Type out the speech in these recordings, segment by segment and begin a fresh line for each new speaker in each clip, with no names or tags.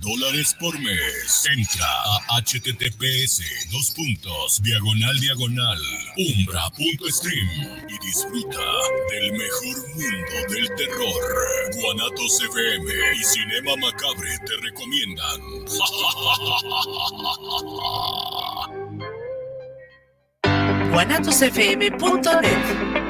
dólares por mes. Entra a https dos puntos diagonal diagonal umbra.stream y disfruta del mejor mundo del terror. Guanatos FM y Cinema Macabre te recomiendan.
guanatosfm.net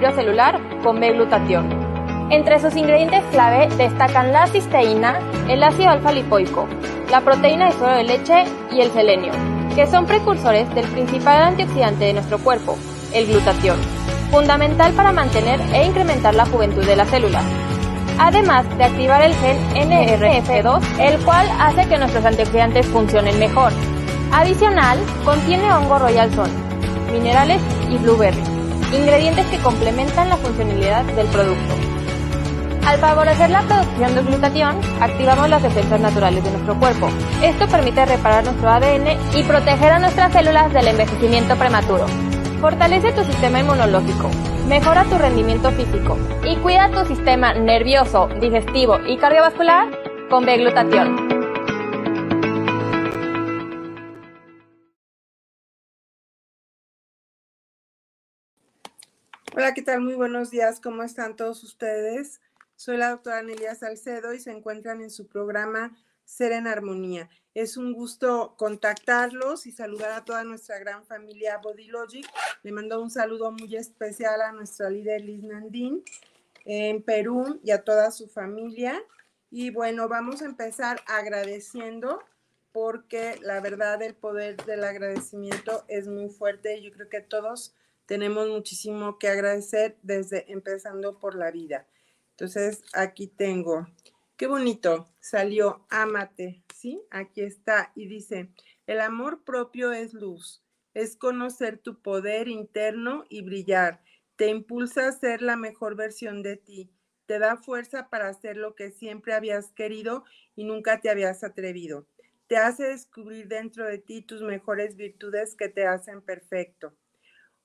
equilibrio celular con B-glutatión. Entre sus ingredientes clave destacan la cisteína, el ácido alfa-lipoico, la proteína de suero de leche y el selenio, que son precursores del principal antioxidante de nuestro cuerpo, el glutatión, fundamental para mantener e incrementar la juventud de las células. Además de activar el gen NRF2, el cual hace que nuestros antioxidantes funcionen mejor. Adicional, contiene hongo royal son, minerales y blueberry ingredientes que complementan la funcionalidad del producto. Al favorecer la producción de glutatión, activamos las defensas naturales de nuestro cuerpo. Esto permite reparar nuestro ADN y proteger a nuestras células del envejecimiento prematuro. Fortalece tu sistema inmunológico, mejora tu rendimiento físico y cuida tu sistema nervioso, digestivo y cardiovascular con B-glutatión.
Hola, ¿qué tal? Muy buenos días. ¿Cómo están todos ustedes? Soy la doctora Nelia Salcedo y se encuentran en su programa Ser en Armonía. Es un gusto contactarlos y saludar a toda nuestra gran familia Body Logic. Le mando un saludo muy especial a nuestra líder Liz Nandín en Perú y a toda su familia. Y bueno, vamos a empezar agradeciendo porque la verdad el poder del agradecimiento es muy fuerte. Yo creo que todos tenemos muchísimo que agradecer desde empezando por la vida. Entonces, aquí tengo, qué bonito, salió, ámate, ¿sí? Aquí está y dice, el amor propio es luz, es conocer tu poder interno y brillar, te impulsa a ser la mejor versión de ti, te da fuerza para hacer lo que siempre habías querido y nunca te habías atrevido, te hace descubrir dentro de ti tus mejores virtudes que te hacen perfecto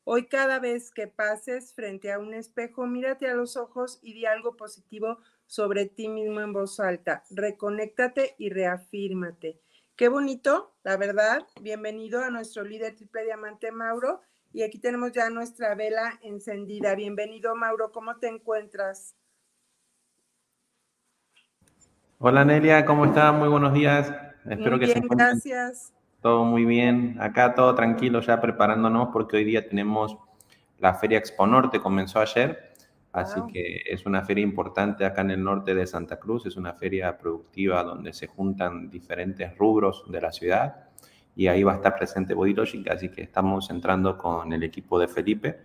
Hoy cada vez que pases frente a un espejo, mírate a los ojos y di algo positivo sobre ti mismo en voz alta. Reconéctate y reafírmate. Qué bonito, la verdad. Bienvenido a nuestro líder triple diamante Mauro. Y aquí tenemos ya nuestra vela encendida. Bienvenido Mauro, ¿cómo te encuentras?
Hola Nelia, ¿cómo estás? Muy buenos días. Espero
que
bien,
se gracias.
Todo muy bien. Acá todo tranquilo ya preparándonos porque hoy día tenemos la Feria Expo Norte, comenzó ayer. Así que es una feria importante acá en el norte de Santa Cruz. Es una feria productiva donde se juntan diferentes rubros de la ciudad. Y ahí va a estar presente Body así que estamos entrando con el equipo de Felipe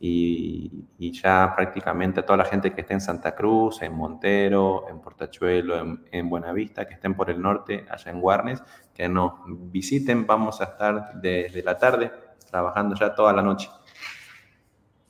y, ya prácticamente toda la gente que esté en Santa Cruz, en Montero, en Portachuelo, en, Buenavista, que estén por el norte, allá en Guarnes, que nos visiten. Vamos a estar desde la tarde trabajando ya toda la noche.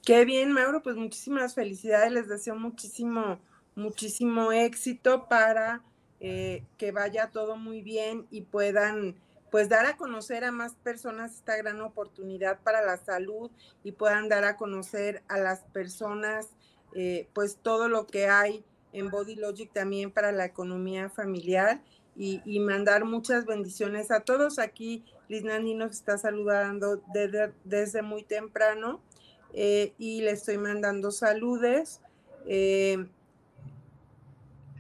Qué bien, Mauro, pues muchísimas felicidades, les deseo muchísimo, muchísimo éxito para eh, que vaya todo muy bien y puedan pues dar a conocer a más personas esta gran oportunidad para la salud y puedan dar a conocer a las personas eh, pues todo lo que hay en Body Logic también para la economía familiar y, mandar muchas bendiciones a todos. Aquí Liz Nandi nos está saludando desde, muy temprano eh, y le estoy mandando saludes. Eh,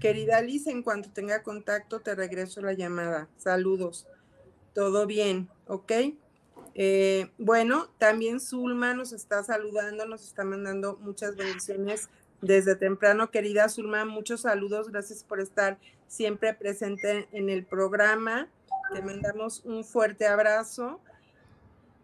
querida Liz, en cuanto tenga contacto te regreso la llamada. Saludos. Todo bien, ¿ok? Eh, bueno, también Zulma nos está saludando, nos está mandando muchas bendiciones desde temprano. Querida Zulma, muchos saludos, gracias por estar siempre presente en el programa. Te mandamos un fuerte abrazo.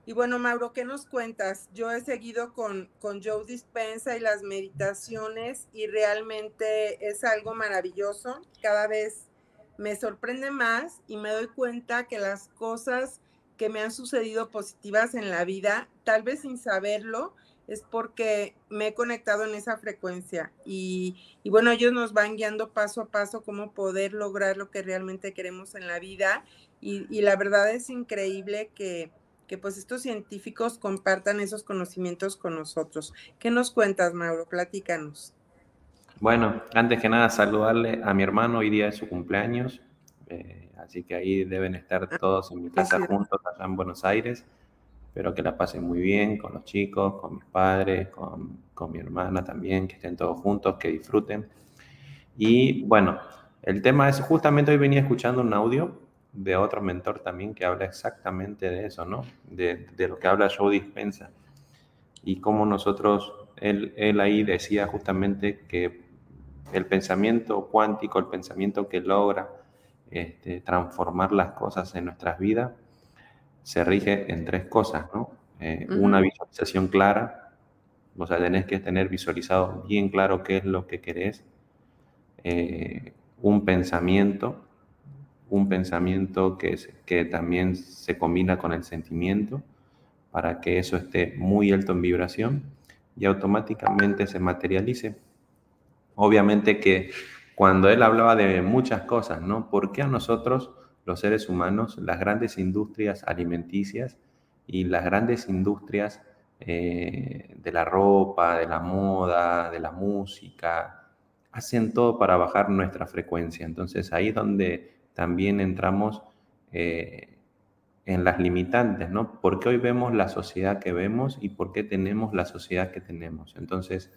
Y bueno, Mauro, ¿qué nos cuentas? Yo he seguido con, con Joe Dispensa y las meditaciones y realmente es algo maravilloso. Cada vez me sorprende más y me doy cuenta que las cosas que me han sucedido positivas en la vida, tal vez sin saberlo, es porque me he conectado en esa frecuencia y, bueno, ellos nos van guiando paso a paso cómo poder lograr lo que realmente queremos en la vida y, la verdad es increíble que, que, pues estos científicos compartan esos conocimientos con nosotros. ¿Qué nos cuentas, Mauro? Platícanos.
Bueno, antes que nada saludarle a mi hermano, hoy día es su cumpleaños, eh, así que ahí deben estar ah, todos en mi casa juntos allá en Buenos Aires. Espero que la pasen muy bien con los chicos, con mis padres, con, con mi hermana también, que estén todos juntos, que disfruten. Y bueno, el tema es, justamente hoy venía escuchando un audio de otro mentor también que habla exactamente de eso, ¿no? De, de lo que habla Joe Dispensa. Y cómo nosotros, él, él ahí decía justamente que el pensamiento cuántico, el pensamiento que logra este, transformar las cosas en nuestras vidas, se rige en tres cosas, ¿no? Eh, una visualización clara, o sea, tenés que tener visualizado bien claro qué es lo que querés, eh, un pensamiento, un pensamiento que, que también se combina con el sentimiento, para que eso esté muy alto en vibración y automáticamente se materialice. Obviamente que cuando él hablaba de muchas cosas, ¿no? ¿Por qué a nosotros los seres humanos, las grandes industrias alimenticias y las grandes industrias eh, de la ropa, de la moda, de la música, hacen todo para bajar nuestra frecuencia. Entonces ahí donde también entramos eh, en las limitantes, ¿no? ¿Por qué hoy vemos la sociedad que vemos y por qué tenemos la sociedad que tenemos? Entonces,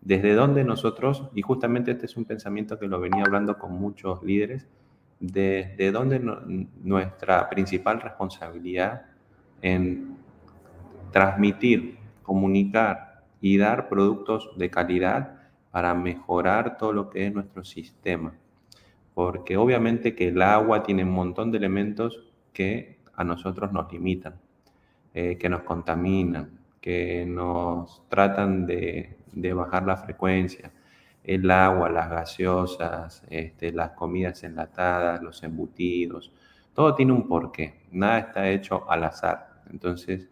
desde dónde nosotros, y justamente este es un pensamiento que lo venía hablando con muchos líderes, desde dónde nuestra principal responsabilidad en transmitir, comunicar y dar productos de calidad para mejorar todo lo que es nuestro sistema. Porque obviamente que el agua tiene un montón de elementos que a nosotros nos limitan, eh, que nos contaminan, que nos tratan de, de bajar la frecuencia el agua, las gaseosas, este, las comidas enlatadas, los embutidos, todo tiene un porqué, nada está hecho al azar. Entonces,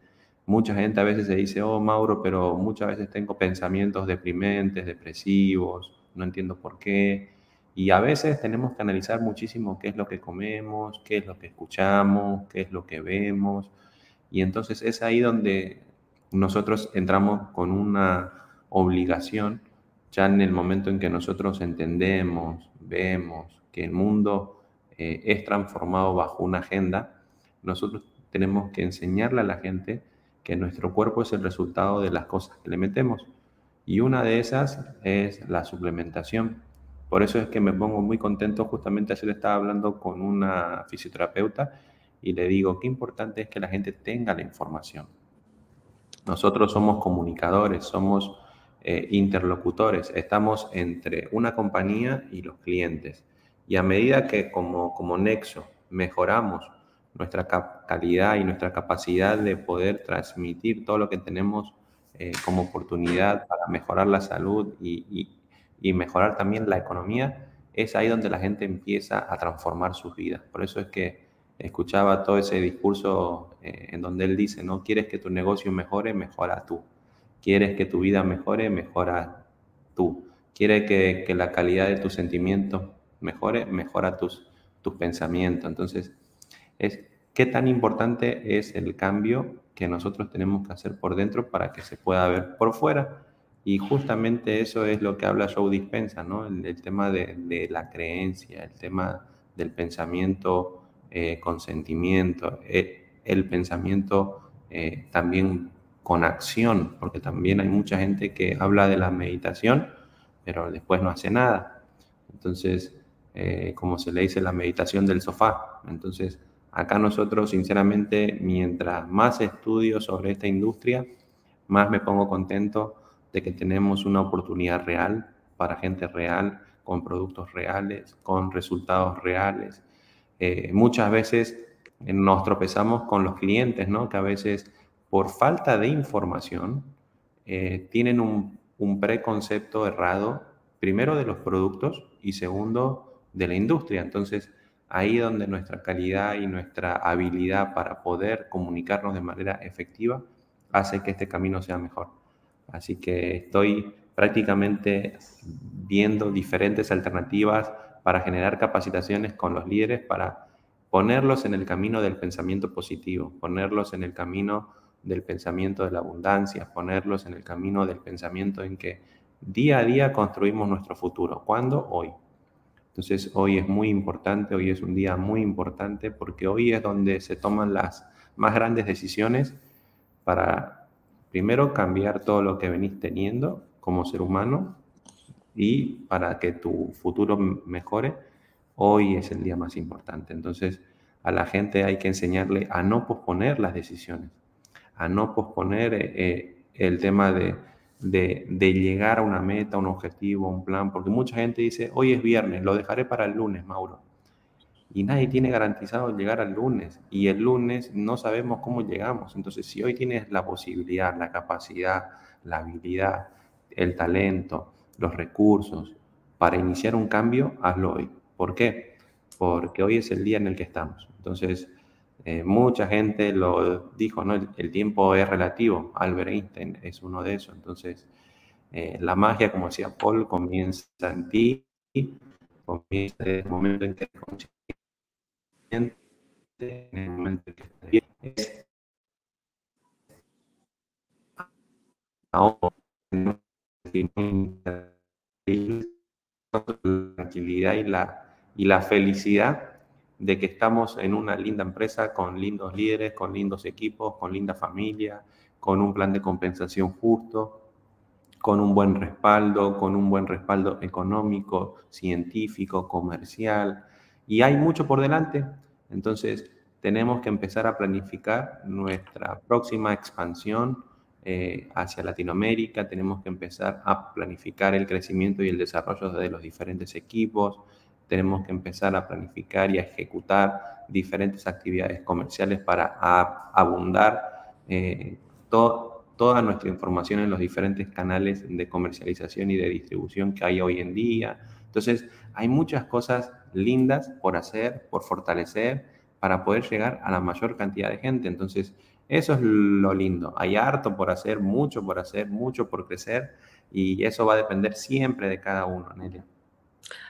mucha gente a veces se dice, oh Mauro, pero muchas veces tengo pensamientos deprimentes, depresivos, no entiendo por qué. Y a veces tenemos que analizar muchísimo qué es lo que comemos, qué es lo que escuchamos, qué es lo que vemos. Y entonces es ahí donde nosotros entramos con una obligación ya en el momento en que nosotros entendemos, vemos que el mundo eh, es transformado bajo una agenda, nosotros tenemos que enseñarle a la gente que nuestro cuerpo es el resultado de las cosas que le metemos. Y una de esas es la suplementación. Por eso es que me pongo muy contento. Justamente ayer estaba hablando con una fisioterapeuta y le digo, qué importante es que la gente tenga la información. Nosotros somos comunicadores, somos eh, interlocutores, estamos entre una compañía y los clientes. Y a medida que como, como nexo mejoramos nuestra calidad y nuestra capacidad de poder transmitir todo lo que tenemos eh, como oportunidad para mejorar la salud y, y, mejorar también la economía, es ahí donde la gente empieza a transformar sus vidas. Por eso es que escuchaba todo ese discurso eh, en donde él dice, no quieres que tu negocio mejore, mejora tú. ¿Quieres que tu vida mejore? Mejora tú. ¿Quieres que, la calidad de tus sentimientos mejore? Mejora tus, tus pensamientos. Entonces, es qué tan importante es el cambio que nosotros tenemos que hacer por dentro para que se pueda ver por fuera. Y justamente eso es lo que habla Joe Dispensa, ¿no? El, tema de, la creencia, el tema del pensamiento eh, con sentimiento, eh, el, pensamiento eh, también con acción, porque también hay mucha gente que habla de la meditación, pero después no hace nada. Entonces, eh, como se le dice, la meditación del sofá. Entonces, acá nosotros, sinceramente, mientras más estudio sobre esta industria, más me pongo contento de que tenemos una oportunidad real para gente real, con productos reales, con resultados reales. Eh, muchas veces nos tropezamos con los clientes, ¿no? Que a veces por falta de información eh, tienen un, un preconcepto errado, primero de los productos y segundo de la industria. Entonces, ahí donde nuestra calidad y nuestra habilidad para poder comunicarnos de manera efectiva hace que este camino sea mejor. Así que estoy prácticamente viendo diferentes alternativas para generar capacitaciones con los líderes para ponerlos en el camino del pensamiento positivo, ponerlos en el camino del pensamiento de la abundancia, ponerlos en el camino del pensamiento en que día a día construimos nuestro futuro. ¿Cuándo? Hoy. Entonces hoy es muy importante, hoy es un día muy importante porque hoy es donde se toman las más grandes decisiones para primero cambiar todo lo que venís teniendo como ser humano y para que tu futuro mejore, hoy es el día más importante. Entonces a la gente hay que enseñarle a no posponer las decisiones, a no posponer eh, el tema de de, llegar a una meta, un objetivo, un plan, porque mucha gente dice, hoy es viernes, lo dejaré para el lunes, Mauro. Y nadie tiene garantizado llegar al lunes. Y el lunes no sabemos cómo llegamos. Entonces, si hoy tienes la posibilidad, la capacidad, la habilidad, el talento, los recursos para iniciar un cambio, hazlo hoy. ¿Por qué? Porque hoy es el día en el que estamos. Entonces, eh, mucha gente lo dijo, ¿no? El, tiempo es relativo. Albert Einstein es uno de esos. Entonces, eh, la magia, como decía Paul, comienza en ti, comienza en el momento en que eres consciente, en el momento en que estás bien. Ahora, la tranquilidad y la, y la felicidad de que estamos en una linda empresa con lindos líderes, con lindos equipos, con linda familia, con un plan de compensación justo, con un buen respaldo, con un buen respaldo económico, científico, comercial. Y hay mucho por delante. Entonces, tenemos que empezar a planificar nuestra próxima expansión eh, hacia Latinoamérica, tenemos que empezar a planificar el crecimiento y el desarrollo de los diferentes equipos, tenemos que empezar a planificar y a ejecutar diferentes actividades comerciales para abundar eh, toda nuestra información en los diferentes canales de comercialización y de distribución que hay hoy en día. Entonces, hay muchas cosas lindas por hacer, por fortalecer, para poder llegar a la mayor cantidad de gente. Entonces, eso es lo lindo. Hay harto por hacer, mucho por hacer, mucho por crecer, y eso va a depender siempre de cada uno, Nelia.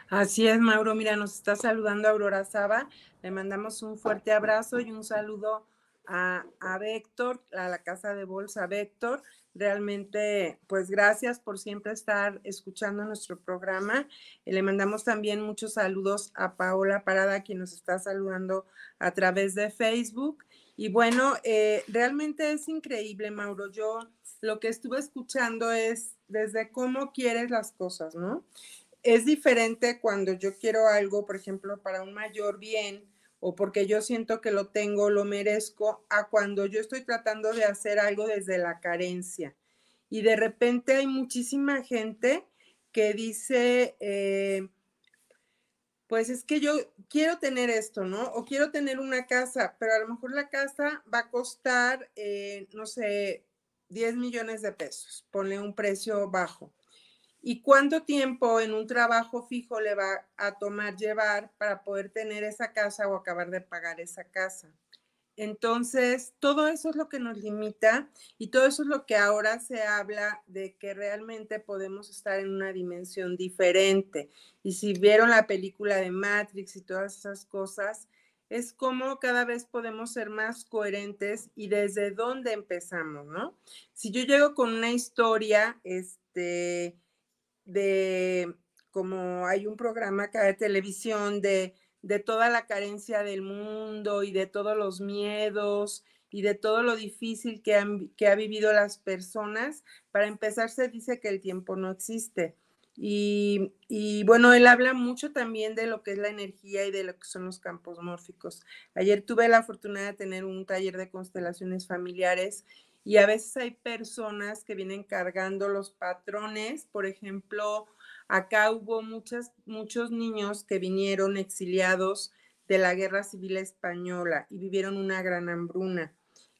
Así es, Mauro. Mira, nos está saludando Aurora Saba. Le mandamos un fuerte abrazo y un saludo a, a Véctor, a la casa de bolsa Véctor. Realmente, pues gracias por siempre estar escuchando nuestro programa. Y le mandamos también muchos saludos a Paola Parada, quien nos está saludando a través de Facebook. Y bueno, eh, realmente es increíble, Mauro. Yo lo que estuve escuchando es desde cómo quieres las cosas, ¿no? Es diferente cuando yo quiero algo, por ejemplo, para un mayor bien o porque yo siento que lo tengo, lo merezco, a cuando yo estoy tratando de hacer algo desde la carencia. Y de repente hay muchísima gente que dice, eh, pues es que yo quiero tener esto, ¿no? O quiero tener una casa, pero a lo mejor la casa va a costar, eh, no sé, 10 millones de pesos, ponle un precio bajo. ¿Y cuánto tiempo en un trabajo fijo le va a tomar llevar para poder tener esa casa o acabar de pagar esa casa? Entonces, todo eso es lo que nos limita y todo eso es lo que ahora se habla de que realmente podemos estar en una dimensión diferente. Y si vieron la película de Matrix y todas esas cosas, es como cada vez podemos ser más coherentes y desde dónde empezamos, ¿no? Si yo llego con una historia, este, de como hay un programa acá de televisión de, de toda la carencia del mundo y de todos los miedos y de todo lo difícil que han que ha vivido las personas. Para empezar, se dice que el tiempo no existe. Y, y, bueno, él habla mucho también de lo que es la energía y de lo que son los campos mórficos. Ayer tuve la fortuna de tener un taller de constelaciones familiares y a veces hay personas que vienen cargando los patrones. Por ejemplo, acá hubo muchos niños que vinieron exiliados de la Guerra Civil Española y vivieron una gran hambruna.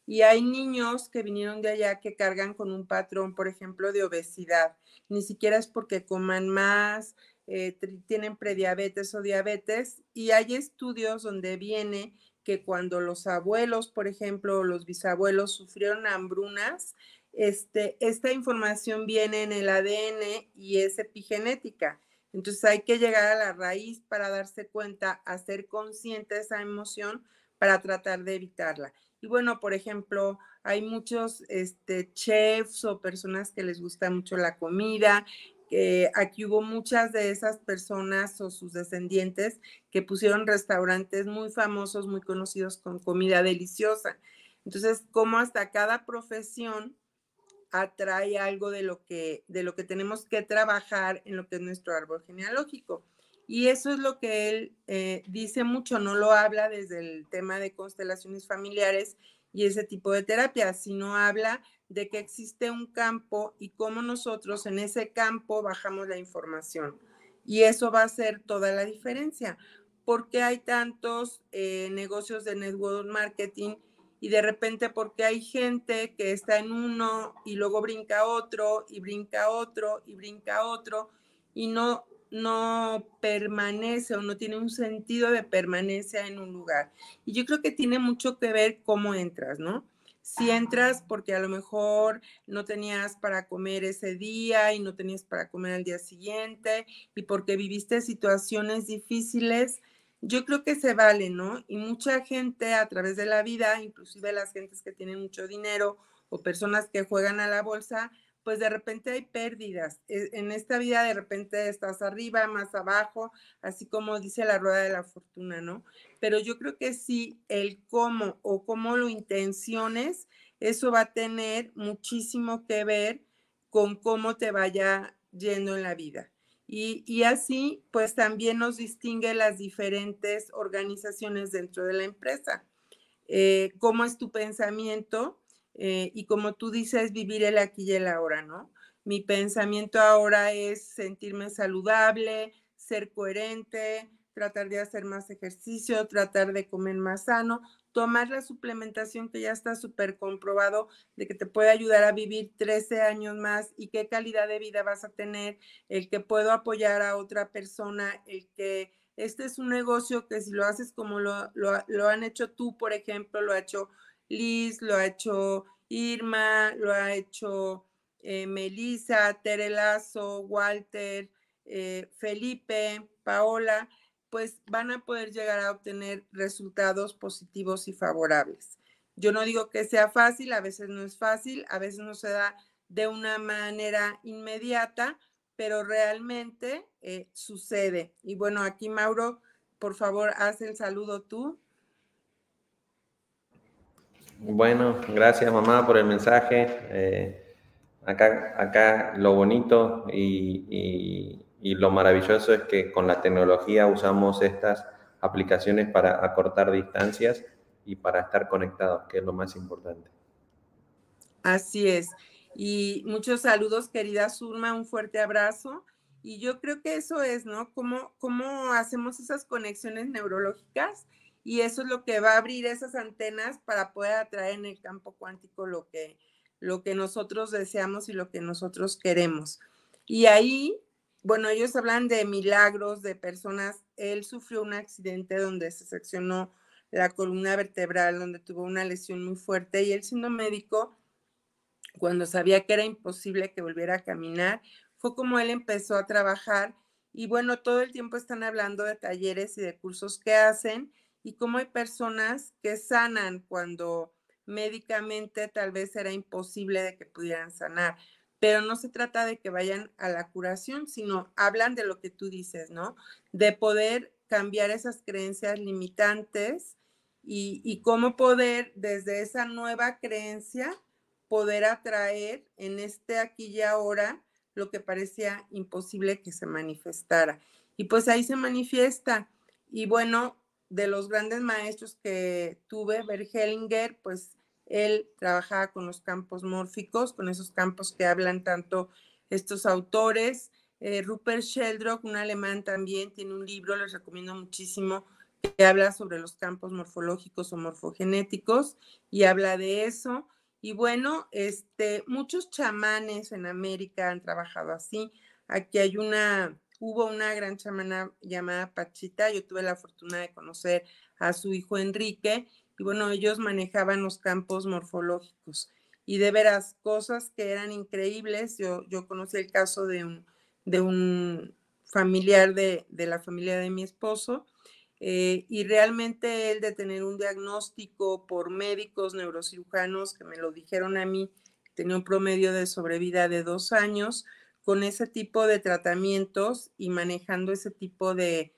Y hay niños que vinieron de allá que cargan con un patrón, por ejemplo, de obesidad. Ni siquiera es porque coman más, eh, tienen prediabetes o diabetes. Y hay estudios donde viene que cuando los abuelos, por ejemplo, los bisabuelos sufrieron hambrunas, este, esta información viene en el ADN y es epigenética. Entonces hay que llegar a la raíz para darse cuenta, hacer consciente esa emoción para tratar de evitarla. Y bueno, por ejemplo, hay muchos este, chefs o personas que les gusta mucho la comida. Que aquí hubo muchas de esas personas o sus descendientes que pusieron restaurantes muy famosos, muy conocidos con comida deliciosa. Entonces, como hasta cada profesión atrae algo de lo que, de lo que tenemos que trabajar en lo que es nuestro árbol genealógico. Y eso es lo que él eh, dice mucho, no lo habla desde el tema de constelaciones familiares y ese tipo de terapia, sino habla de que existe un campo y cómo nosotros en ese campo bajamos la información. Y eso va a ser toda la diferencia. porque hay tantos eh, negocios de network marketing y de repente porque hay gente que está en uno y luego brinca otro y brinca otro y brinca otro y no no permanece o no tiene un sentido de permanencia en un lugar. Y yo creo que tiene mucho que ver cómo entras, ¿no? Si entras porque a lo mejor no tenías para comer ese día y no tenías para comer al día siguiente y porque viviste situaciones difíciles, yo creo que se vale, ¿no? Y mucha gente a través de la vida, inclusive las gentes que tienen mucho dinero o personas que juegan a la bolsa, pues de repente hay pérdidas. E, en esta vida de repente estás arriba, más abajo, así como dice la rueda de la fortuna, ¿no? Pero yo creo que sí, el cómo o cómo lo intenciones, eso va a tener muchísimo que ver con cómo te vaya yendo en la vida. Y, así, pues también nos distingue las diferentes organizaciones dentro de la empresa. Eh, ¿Cómo es tu pensamiento? Eh, y como tú dices, vivir el aquí y el ahora, ¿no? Mi pensamiento ahora es sentirme saludable, ser coherente, tratar de hacer más ejercicio, tratar de comer más sano, tomar la suplementación que ya está súper comprobado de que te puede ayudar a vivir 13 años más y qué calidad de vida vas a tener, el que puedo apoyar a otra persona, el que este es un negocio que si lo haces como lo, lo han hecho tú, por ejemplo, lo ha hecho Liz, lo ha hecho Irma, lo ha hecho eh, Melissa, Terelazo, Walter, eh, Felipe, Paola, pues van a poder llegar a obtener resultados positivos y favorables. Yo no digo que sea fácil, a veces no es fácil, a veces no se da de una manera inmediata, pero realmente eh, sucede. Y bueno, aquí Mauro, por favor, haz el saludo tú.
Bueno, gracias mamá por el mensaje. Eh, acá, acá lo bonito y, lo maravilloso es que con la tecnología usamos estas aplicaciones para acortar distancias y para estar conectados, que es lo más importante.
Así es. Y muchos saludos, querida Surma, un fuerte abrazo. Y yo creo que eso es, ¿no? ¿Cómo, cómo hacemos esas conexiones neurológicas? Y eso es lo que va a abrir esas antenas para poder atraer en el campo cuántico lo que, lo que nosotros deseamos y lo que nosotros queremos. Y ahí, bueno, ellos hablan de milagros, de personas, él sufrió un accidente donde se seccionó la columna vertebral, donde tuvo una lesión muy fuerte y él siendo médico, cuando sabía que era imposible que volviera a caminar, fue como él empezó a trabajar y bueno, todo el tiempo están hablando de talleres y de cursos que hacen y cómo hay personas que sanan cuando médicamente tal vez era imposible de que pudieran sanar. Pero no se trata de que vayan a la curación, sino hablan de lo que tú dices, ¿no? De poder cambiar esas creencias limitantes y, y cómo poder desde esa nueva creencia poder atraer en este aquí y ahora lo que parecía imposible que se manifestara. Y pues ahí se manifiesta. Y bueno, de los grandes maestros que tuve, Hellinger, pues él trabajaba con los campos mórficos, con esos campos que hablan tanto estos autores. Eh, Rupert Sheldrock, un alemán también, tiene un libro, les recomiendo muchísimo, que habla sobre los campos morfológicos o morfogenéticos y habla de eso. Y bueno, este, muchos chamanes en América han trabajado así. Aquí hay una, hubo una gran chamana llamada Pachita. Yo tuve la fortuna de conocer a su hijo Enrique y bueno, ellos manejaban los campos morfológicos y de veras cosas que eran increíbles. Yo, yo conocí el caso de un, de un familiar de, de la familia de mi esposo eh, y realmente el de tener un diagnóstico por médicos neurocirujanos que me lo dijeron a mí, tenía un promedio de sobrevida de dos años, con ese tipo de tratamientos y manejando ese tipo de,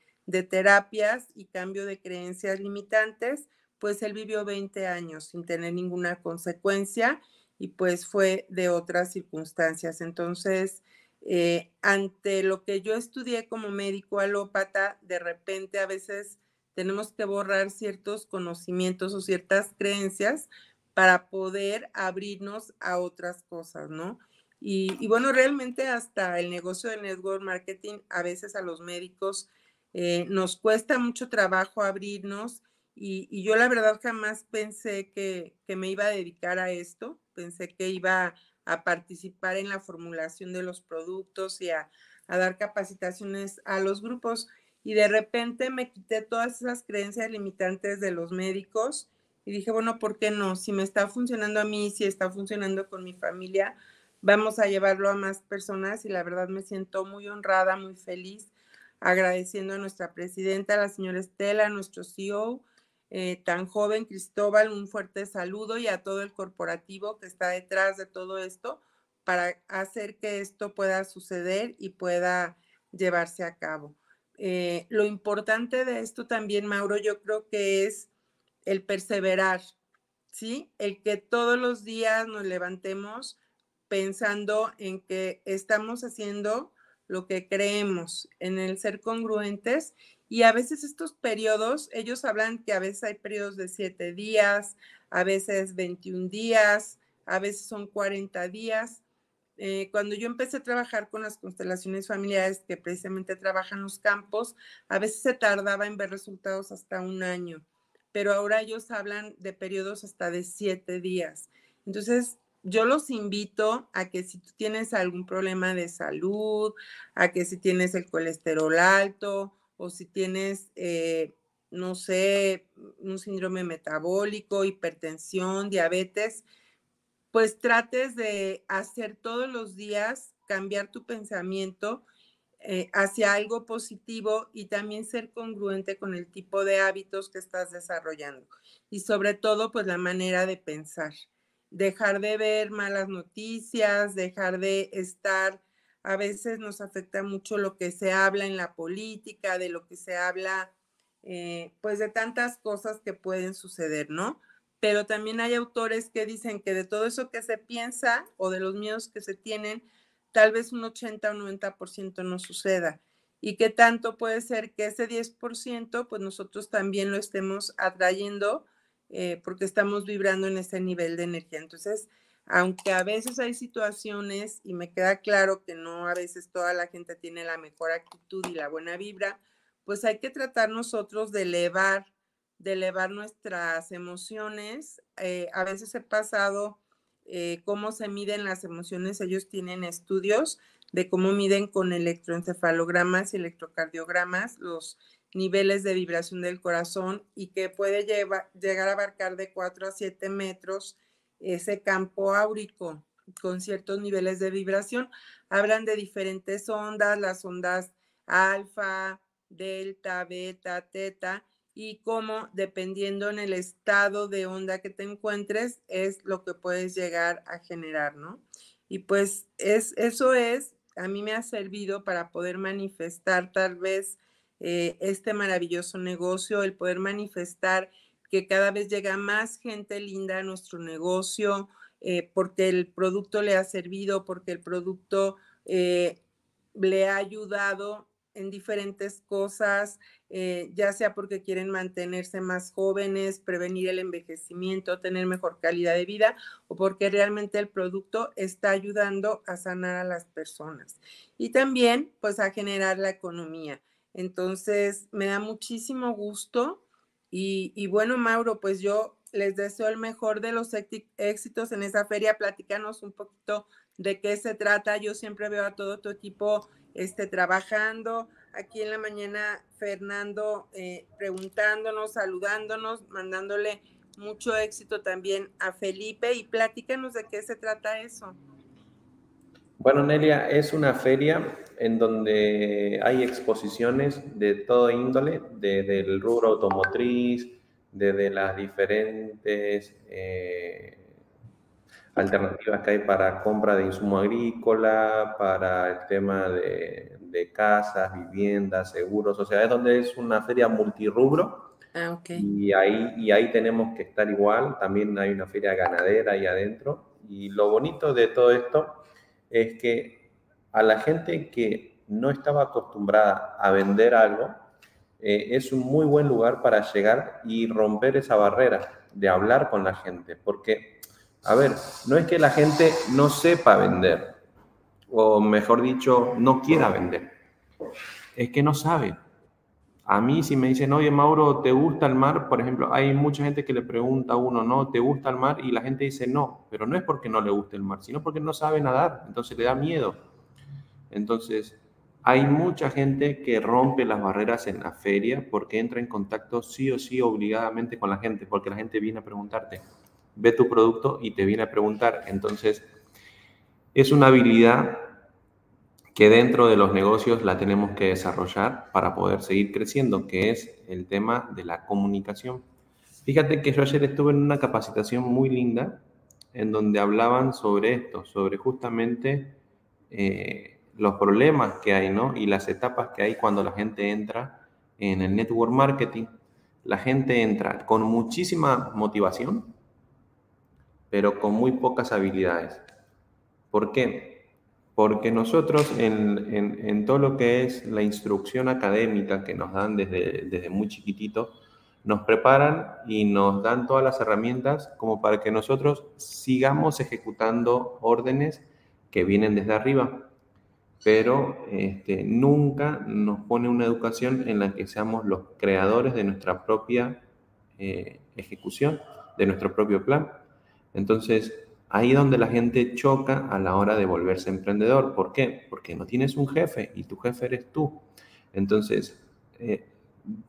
terapias y cambio de creencias limitantes, pues él vivió 20 años sin tener ninguna consecuencia y pues fue de otras circunstancias. Entonces, eh, ante lo que yo estudié como médico alópata, de repente a veces tenemos que borrar ciertos conocimientos o ciertas creencias para poder abrirnos a otras cosas, ¿no? Y, bueno, realmente hasta el negocio de network marketing, a veces a los médicos eh, nos cuesta mucho trabajo abrirnos y, yo la verdad jamás pensé que, que me iba a dedicar a esto, pensé que iba a participar en la formulación de los productos y a, dar capacitaciones a los grupos. Y de repente me quité todas esas creencias limitantes de los médicos y dije, bueno, ¿por qué no? Si me está funcionando a mí, si está funcionando con mi familia, vamos a llevarlo a más personas y la verdad me siento muy honrada, muy feliz, agradeciendo a nuestra presidenta, la señora Estela, a nuestro CEO, eh, tan joven, Cristóbal, un fuerte saludo y a todo el corporativo que está detrás de todo esto para hacer que esto pueda suceder y pueda llevarse a cabo. Eh, lo importante de esto también, Mauro, yo creo que es el perseverar, ¿sí? El que todos los días nos levantemos pensando en que estamos haciendo lo que creemos, en el ser congruentes y a veces estos periodos, ellos hablan que a veces hay periodos de siete días, a veces 21 días, a veces son 40 días. Eh, cuando yo empecé a trabajar con las constelaciones familiares que precisamente trabajan los campos, a veces se tardaba en ver resultados hasta un año, pero ahora ellos hablan de periodos hasta de siete días. Entonces, yo los invito a que si tú tienes algún problema de salud, a que si tienes el colesterol alto, o si tienes, eh, no sé, un síndrome metabólico, hipertensión, diabetes, pues trates de hacer todos los días, cambiar tu pensamiento eh, hacia algo positivo y también ser congruente con el tipo de hábitos que estás desarrollando. Y sobre todo, pues la manera de pensar. Dejar de ver malas noticias, dejar de estar a veces nos afecta mucho lo que se habla en la política, de lo que se habla, eh, pues de tantas cosas que pueden suceder, ¿no? Pero también hay autores que dicen que de todo eso que se piensa o de los miedos que se tienen, tal vez un 80 o 90% no suceda. Y que tanto puede ser que ese 10%, pues nosotros también lo estemos atrayendo eh, porque estamos vibrando en ese nivel de energía. Entonces, aunque a veces hay situaciones y me queda claro que no a veces toda la gente tiene la mejor actitud y la buena vibra, pues hay que tratar nosotros de elevar, de elevar nuestras emociones. Eh, a veces he pasado eh, cómo se miden las emociones, ellos tienen estudios de cómo miden con electroencefalogramas y electrocardiogramas los niveles de vibración del corazón y que puede llegar a abarcar de 4 a 7 metros ese campo áurico con ciertos niveles de vibración. Hablan de diferentes ondas, las ondas alfa, delta, beta, teta, y cómo dependiendo en el estado de onda que te encuentres es lo que puedes llegar a generar, ¿no? Y pues es, eso es, a mí me ha servido para poder manifestar tal vez eh, este maravilloso negocio, el poder manifestar que cada vez llega más gente linda a nuestro negocio, eh, porque el producto le ha servido, porque el producto eh, le ha ayudado en diferentes cosas, ya sea porque quieren mantenerse más jóvenes, prevenir el envejecimiento, tener mejor calidad de vida o porque realmente el producto está ayudando a sanar a las personas y también pues a generar la economía. Entonces, me da muchísimo gusto. Y, y bueno, Mauro, pues yo les deseo el mejor de los éxitos en esa feria. Platícanos un poquito de qué se trata. Yo siempre veo a todo tu equipo este, trabajando. Aquí en la mañana, Fernando eh, preguntándonos, saludándonos, mandándole mucho éxito también a Felipe y platícanos de qué se trata eso.
Bueno, Nelia, es una feria en donde hay exposiciones de todo índole, desde el rubro automotriz, desde las diferentes eh, alternativas que hay para compra de insumo agrícola, para el tema de, de, casas, viviendas, seguros, o sea, es donde es una feria multirrubro. Ah, okay. y, ahí, y ahí tenemos que estar igual, también hay una feria ganadera ahí adentro. Y lo bonito de todo esto es que a la gente que no estaba acostumbrada a vender algo, eh, es un muy buen lugar para llegar y romper esa barrera de hablar con la gente. Porque, a ver, no es que la gente no sepa vender, o mejor dicho, no quiera vender, es que no sabe. A mí si me dicen, oye Mauro, ¿te gusta el mar? Por ejemplo, hay mucha gente que le pregunta a uno, ¿no? ¿Te gusta el mar? Y la gente dice no, pero no es porque no le guste el mar, sino porque no sabe nadar, entonces le da miedo. Entonces, hay mucha gente que rompe las barreras en la feria porque entra en contacto sí o sí obligadamente con la gente, porque la gente viene a preguntarte, ve tu producto y te viene a preguntar. Entonces, es una habilidad que dentro de los negocios la tenemos que desarrollar para poder seguir creciendo, que es el tema de la comunicación. Fíjate que yo ayer estuve en una capacitación muy linda en donde hablaban sobre esto, sobre justamente eh, los problemas que hay, ¿no? Y las etapas que hay cuando la gente entra en el network marketing. La gente entra con muchísima motivación, pero con muy pocas habilidades. ¿Por qué? Porque nosotros en, todo lo que es la instrucción académica que nos dan desde, desde muy chiquitito, nos preparan y nos dan todas las herramientas como para que nosotros sigamos ejecutando órdenes que vienen desde arriba, pero este, nunca nos pone una educación en la que seamos los creadores de nuestra propia eh, ejecución, de nuestro propio plan. Entonces, ahí donde la gente choca a la hora de volverse emprendedor. ¿Por qué? Porque no tienes un jefe y tu jefe eres tú. Entonces, eh,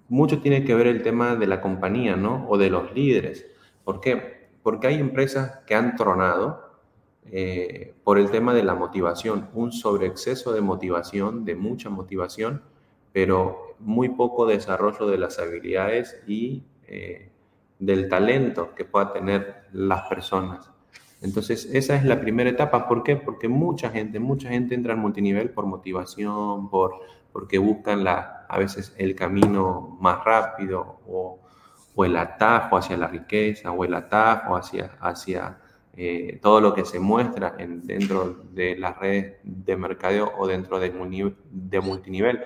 mucho tiene que ver el tema de la compañía, ¿no? O de los líderes. ¿Por qué? Porque hay empresas que han tronado eh, por el tema de la motivación, un sobreexceso de motivación, de mucha motivación, pero muy poco desarrollo de las habilidades y eh, del talento que puedan tener las personas. Entonces, esa es la primera etapa. ¿Por qué? Porque mucha gente, mucha gente entra al multinivel por motivación, por, porque buscan la, a veces el camino más rápido o, el atajo hacia la riqueza o el atajo hacia, hacia eh, todo lo que se muestra en, dentro de las redes de mercadeo o dentro de, de multinivel.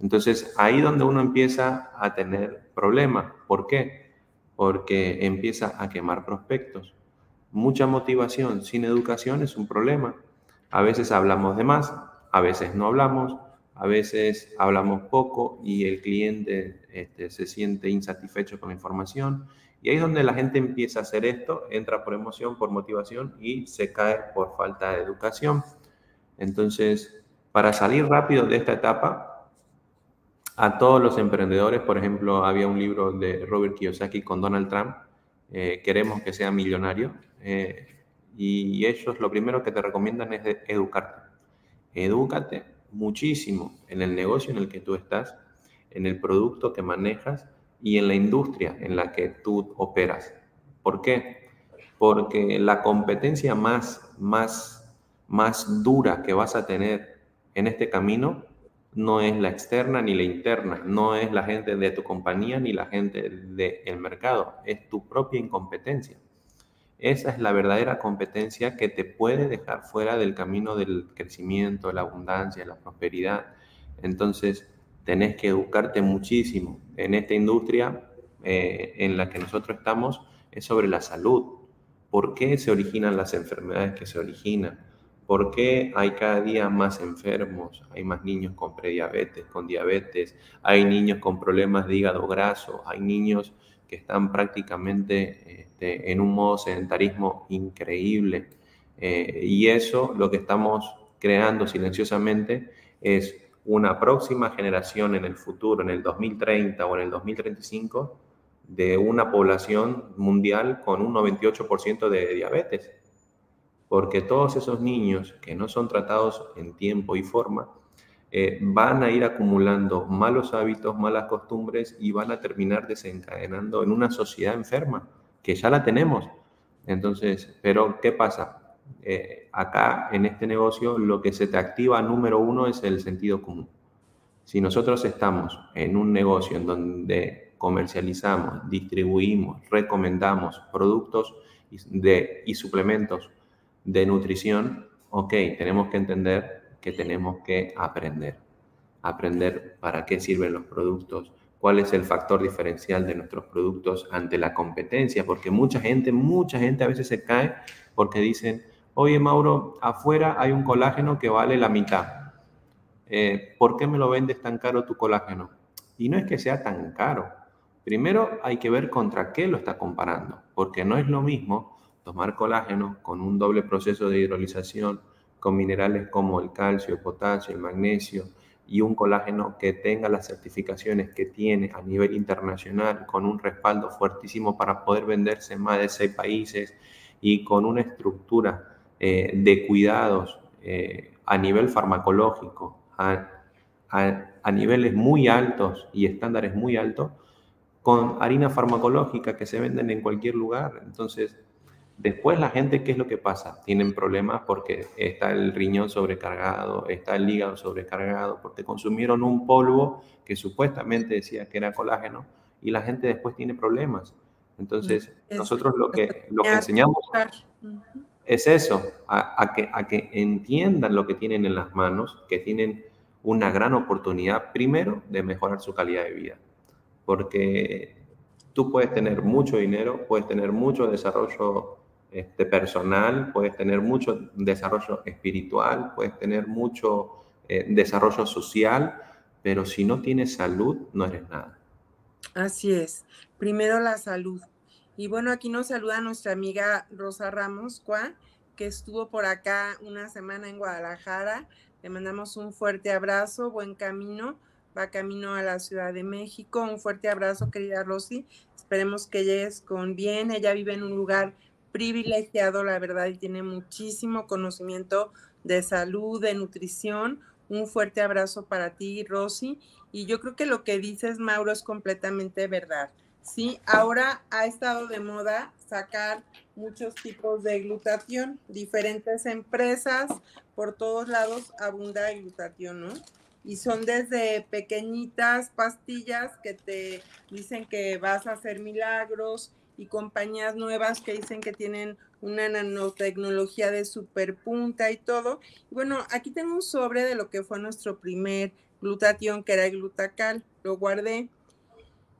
Entonces, ahí donde uno empieza a tener problemas. ¿Por qué? Porque empieza a quemar prospectos mucha motivación sin educación es un problema. A veces hablamos de más, a veces no hablamos, a veces hablamos poco y el cliente este, se siente insatisfecho con la información. Y ahí es donde la gente empieza a hacer esto, entra por emoción, por motivación y se cae por falta de educación. Entonces, para salir rápido de esta etapa, a todos los emprendedores, por ejemplo, había un libro de Robert Kiyosaki con Donald Trump, eh, queremos que sea millonario, eh, y ellos lo primero que te recomiendan es educarte. Edúcate muchísimo en el negocio en el que tú estás, en el producto que manejas y en la industria en la que tú operas. ¿Por qué? Porque la competencia más, más, más dura que vas a tener en este camino no es la externa ni la interna, no es la gente de tu compañía ni la gente del mercado, es tu propia incompetencia. Esa es la verdadera competencia que te puede dejar fuera del camino del crecimiento, la abundancia, la prosperidad. Entonces, tenés que educarte muchísimo. En esta industria eh, en la que nosotros estamos es sobre la salud. ¿Por qué se originan las enfermedades que se originan? ¿Por qué hay cada día más enfermos? Hay más niños con prediabetes, con diabetes, hay niños con problemas de hígado graso, hay niños que están prácticamente este, en un modo sedentarismo increíble. Eh, y eso lo que estamos creando silenciosamente es una próxima generación en el futuro, en el 2030 o en el 2035, de una población mundial con un 98% de diabetes porque todos esos niños que no son tratados en tiempo y forma eh, van a ir acumulando malos hábitos, malas costumbres y van a terminar desencadenando en una sociedad enferma, que ya la tenemos. Entonces, pero ¿qué pasa? Eh, acá en este negocio lo que se te activa número uno es el sentido común. Si nosotros estamos en un negocio en donde comercializamos, distribuimos, recomendamos productos de, y suplementos de nutrición, ok, tenemos que entender que tenemos que aprender. Aprender para qué sirven los productos, cuál es el factor diferencial de nuestros productos ante la competencia, porque mucha gente, mucha gente a veces se cae porque dicen, oye Mauro, afuera hay un colágeno que vale la mitad. Eh, ¿Por qué me lo vendes tan caro tu colágeno? Y no es que sea tan caro. Primero hay que ver contra qué lo está comparando, porque no es lo mismo tomar colágeno con un doble proceso de hidrolización, con minerales como el calcio, el potasio, el magnesio, y un colágeno que tenga las certificaciones que tiene a nivel internacional, con un respaldo fuertísimo para poder venderse en más de seis países y con una estructura eh, de cuidados eh, a nivel farmacológico, a, a niveles muy altos y estándares muy altos, con harina farmacológica que se venden en cualquier lugar. Entonces, Después la gente, ¿qué es lo que pasa? Tienen problemas porque está el riñón sobrecargado, está el hígado sobrecargado, porque consumieron un polvo que supuestamente decía que era colágeno y la gente después tiene problemas. Entonces, mm, nosotros lo que, lo que enseñamos es eso, a, que, a que entiendan lo que tienen en las manos, que tienen una gran oportunidad, primero, de mejorar su calidad de vida. Porque tú puedes tener mucho dinero, puedes tener mucho desarrollo este, personal, puedes tener mucho desarrollo espiritual, puedes tener mucho eh, desarrollo social, pero si no tienes salud, no eres nada.
Así es. Primero la salud. Y bueno, aquí nos saluda nuestra amiga Rosa Ramos, que estuvo por acá una semana en Guadalajara. Le mandamos un fuerte abrazo, buen camino. Va camino a la Ciudad de México. Un fuerte abrazo, querida Rosy. Esperemos que llegues con bien. Ella vive en un lugar privilegiado, la verdad, y tiene muchísimo conocimiento de salud, de nutrición. Un fuerte abrazo para ti, Rosy. Y yo creo que lo que dices, Mauro, es completamente verdad. Sí, ahora ha estado de moda sacar muchos tipos de glutatión, diferentes empresas, por todos lados abunda el glutatión, ¿no? Y son desde pequeñitas pastillas que te dicen que vas a hacer milagros y compañías nuevas que dicen que tienen una nanotecnología de super punta y todo. bueno, aquí tengo un sobre de lo que fue nuestro primer glutatión, que era el glutacal. Lo guardé.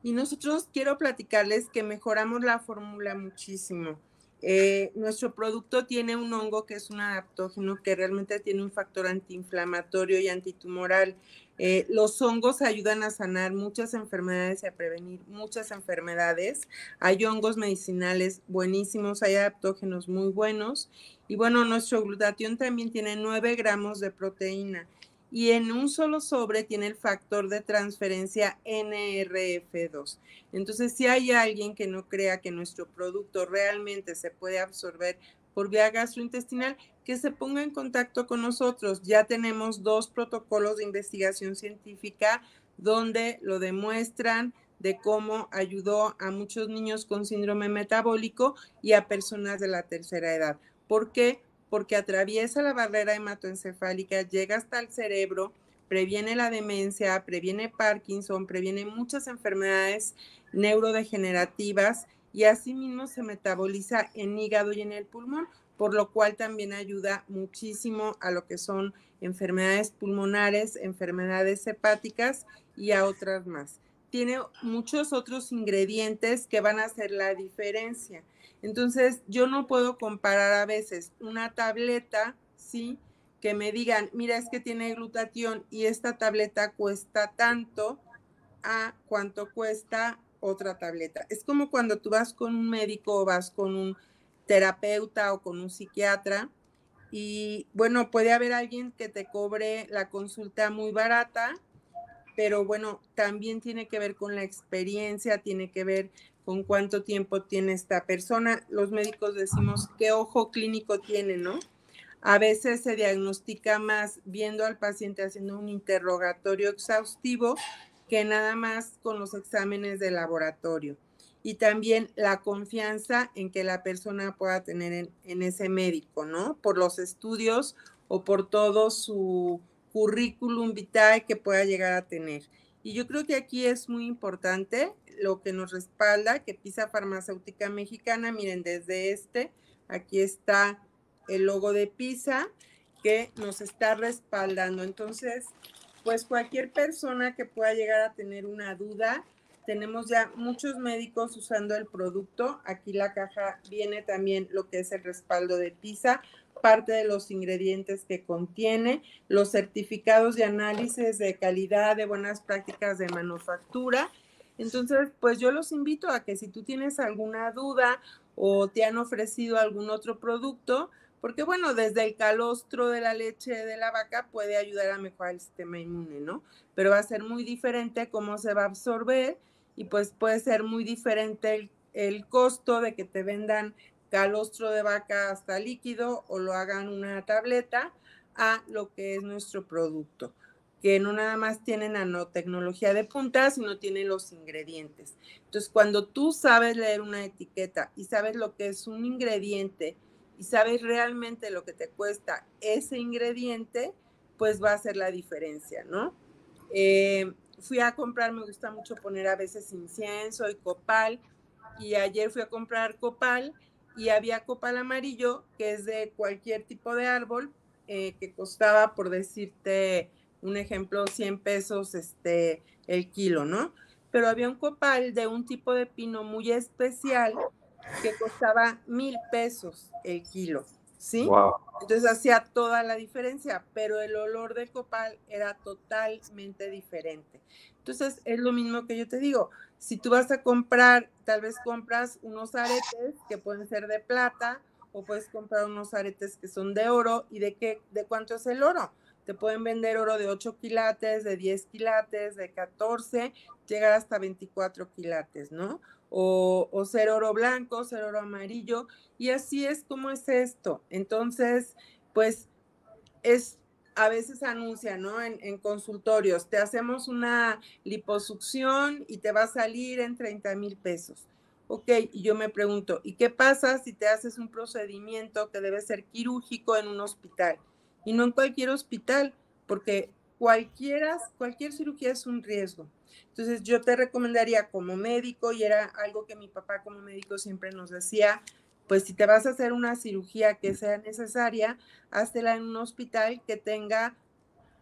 Y nosotros quiero platicarles que mejoramos la fórmula muchísimo. Eh, nuestro producto tiene un hongo que es un adaptógeno que realmente tiene un factor antiinflamatorio y antitumoral. Eh, los hongos ayudan a sanar muchas enfermedades y a prevenir muchas enfermedades. Hay hongos medicinales buenísimos, hay adaptógenos muy buenos. Y bueno, nuestro glutatión también tiene 9 gramos de proteína y en un solo sobre tiene el factor de transferencia NRF2. Entonces, si hay alguien que no crea que nuestro producto realmente se puede absorber por vía gastrointestinal, que se ponga en contacto con nosotros. Ya tenemos dos protocolos de investigación científica donde lo demuestran de cómo ayudó a muchos niños con síndrome metabólico y a personas de la tercera edad. ¿Por qué? Porque atraviesa la barrera hematoencefálica, llega hasta el cerebro, previene la demencia, previene Parkinson, previene muchas enfermedades neurodegenerativas y asimismo se metaboliza en hígado y en el pulmón, por lo cual también ayuda muchísimo a lo que son enfermedades pulmonares, enfermedades hepáticas y a otras más. Tiene muchos otros ingredientes que van a hacer la diferencia. Entonces, yo no puedo comparar a veces una tableta ¿sí? Que me digan, mira, es que tiene glutatión y esta tableta cuesta tanto a cuánto cuesta otra tableta. Es como cuando tú vas con un médico o vas con un terapeuta o con un psiquiatra y bueno, puede haber alguien que te cobre la consulta muy barata, pero bueno, también tiene que ver con la experiencia, tiene que ver con cuánto tiempo tiene esta persona. Los médicos decimos qué ojo clínico tiene, ¿no? A veces se diagnostica más viendo al paciente haciendo un interrogatorio exhaustivo que nada más con los exámenes de laboratorio. Y también la confianza en que la persona pueda tener en, ese médico, ¿no? Por los estudios o por todo su currículum vitae que pueda llegar a tener. Y yo creo que aquí es muy importante lo que nos respalda, que PISA Farmacéutica Mexicana, miren, desde este, aquí está el logo de PISA que nos está respaldando. Entonces, pues cualquier persona que pueda llegar a tener una duda, tenemos ya muchos médicos usando el producto. Aquí la caja viene también lo que es el respaldo de PISA, parte de los ingredientes que contiene, los certificados de análisis de calidad, de buenas prácticas de manufactura. Entonces, pues yo los invito a que si tú tienes alguna duda o te han ofrecido algún otro producto, porque bueno, desde el calostro de la leche de la vaca puede ayudar a mejorar el sistema inmune, ¿no? Pero va a ser muy diferente cómo se va a absorber y pues puede ser muy diferente el, costo de que te vendan calostro de vaca hasta líquido o lo hagan una tableta a lo que es nuestro producto, que no nada más tiene nanotecnología de punta, sino tiene los ingredientes. Entonces, cuando tú sabes leer una etiqueta y sabes lo que es un ingrediente, y sabes realmente lo que te cuesta ese ingrediente, pues va a ser la diferencia, ¿no? Eh, fui a comprar, me gusta mucho poner a veces incienso y copal, y ayer fui a comprar copal y había copal amarillo, que es de cualquier tipo de árbol, eh, que costaba, por decirte un ejemplo, 100 pesos este, el kilo, ¿no? Pero había un copal de un tipo de pino muy especial que costaba mil pesos el kilo, ¿sí? Entonces hacía toda la diferencia, pero el olor de copal era totalmente diferente. Entonces es lo mismo que yo te digo, si tú vas a comprar, tal vez compras unos aretes que pueden ser de plata o puedes comprar unos aretes que son de oro y de qué, de cuánto es el oro. Te pueden vender oro de 8 quilates, de 10 quilates, de 14, llegar hasta 24 quilates, ¿no? O, ser oro blanco, ser oro amarillo, y así es como es esto. Entonces, pues es, a veces anuncia, ¿no? En, en, consultorios, te hacemos una liposucción y te va a salir en 30 mil pesos. Ok, y yo me pregunto, ¿y qué pasa si te haces un procedimiento que debe ser quirúrgico en un hospital? Y no en cualquier hospital, porque cualquiera, cualquier cirugía es un riesgo. Entonces yo te recomendaría como médico, y era algo que mi papá como médico siempre nos decía, pues si te vas a hacer una cirugía que sea necesaria, háztela en un hospital que tenga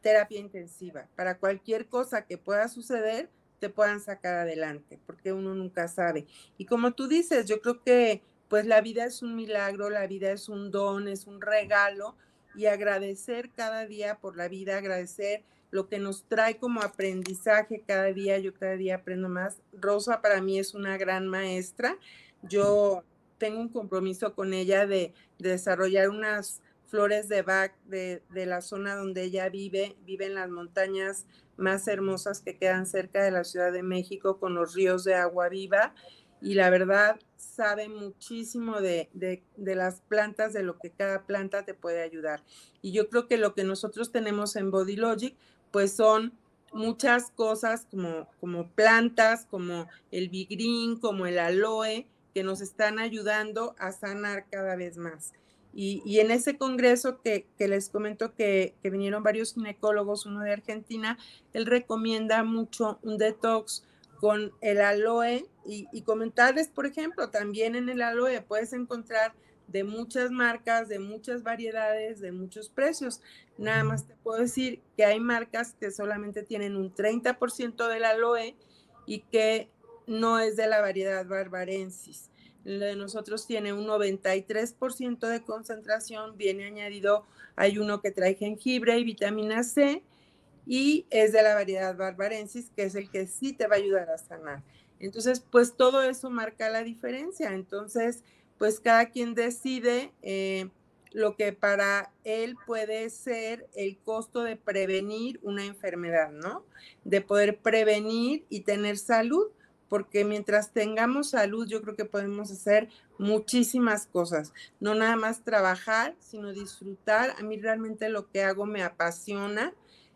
terapia intensiva. Para cualquier cosa que pueda suceder, te puedan sacar adelante, porque uno nunca sabe. Y como tú dices, yo creo que pues la vida es un milagro, la vida es un don, es un regalo y agradecer cada día por la vida, agradecer lo que nos trae como aprendizaje cada día, yo cada día aprendo más. Rosa para mí es una gran maestra. Yo tengo un compromiso con ella de, desarrollar unas flores de Bach de, de, la zona donde ella vive, vive en las montañas más hermosas que quedan cerca de la Ciudad de México con los ríos de agua viva y la verdad sabe muchísimo de, las plantas, de lo que cada planta te puede ayudar. Y yo creo que lo que nosotros tenemos en Body Logic, pues son muchas cosas como, como plantas, como el bigrín, como el aloe, que nos están ayudando a sanar cada vez más. Y, en ese congreso que, les comento que, que, vinieron varios ginecólogos, uno de Argentina, él recomienda mucho un detox con el aloe y, comentarles, por ejemplo, también en el aloe puedes encontrar de muchas marcas, de muchas variedades, de muchos precios. Nada más te puedo decir que hay marcas que solamente tienen un 30% del aloe y que no es de la variedad barbarensis. El de nosotros tiene un 93% de concentración, viene añadido, hay uno que trae jengibre y vitamina C y es de la variedad barbarensis, que es el que sí te va a ayudar a sanar. Entonces, pues todo eso marca la diferencia. Entonces, pues cada quien decide eh, lo que para él puede ser el costo de prevenir una enfermedad, ¿no? De poder prevenir y tener salud porque mientras tengamos salud, yo creo que podemos hacer muchísimas cosas. No nada más trabajar, sino disfrutar. A mí realmente lo que hago me apasiona.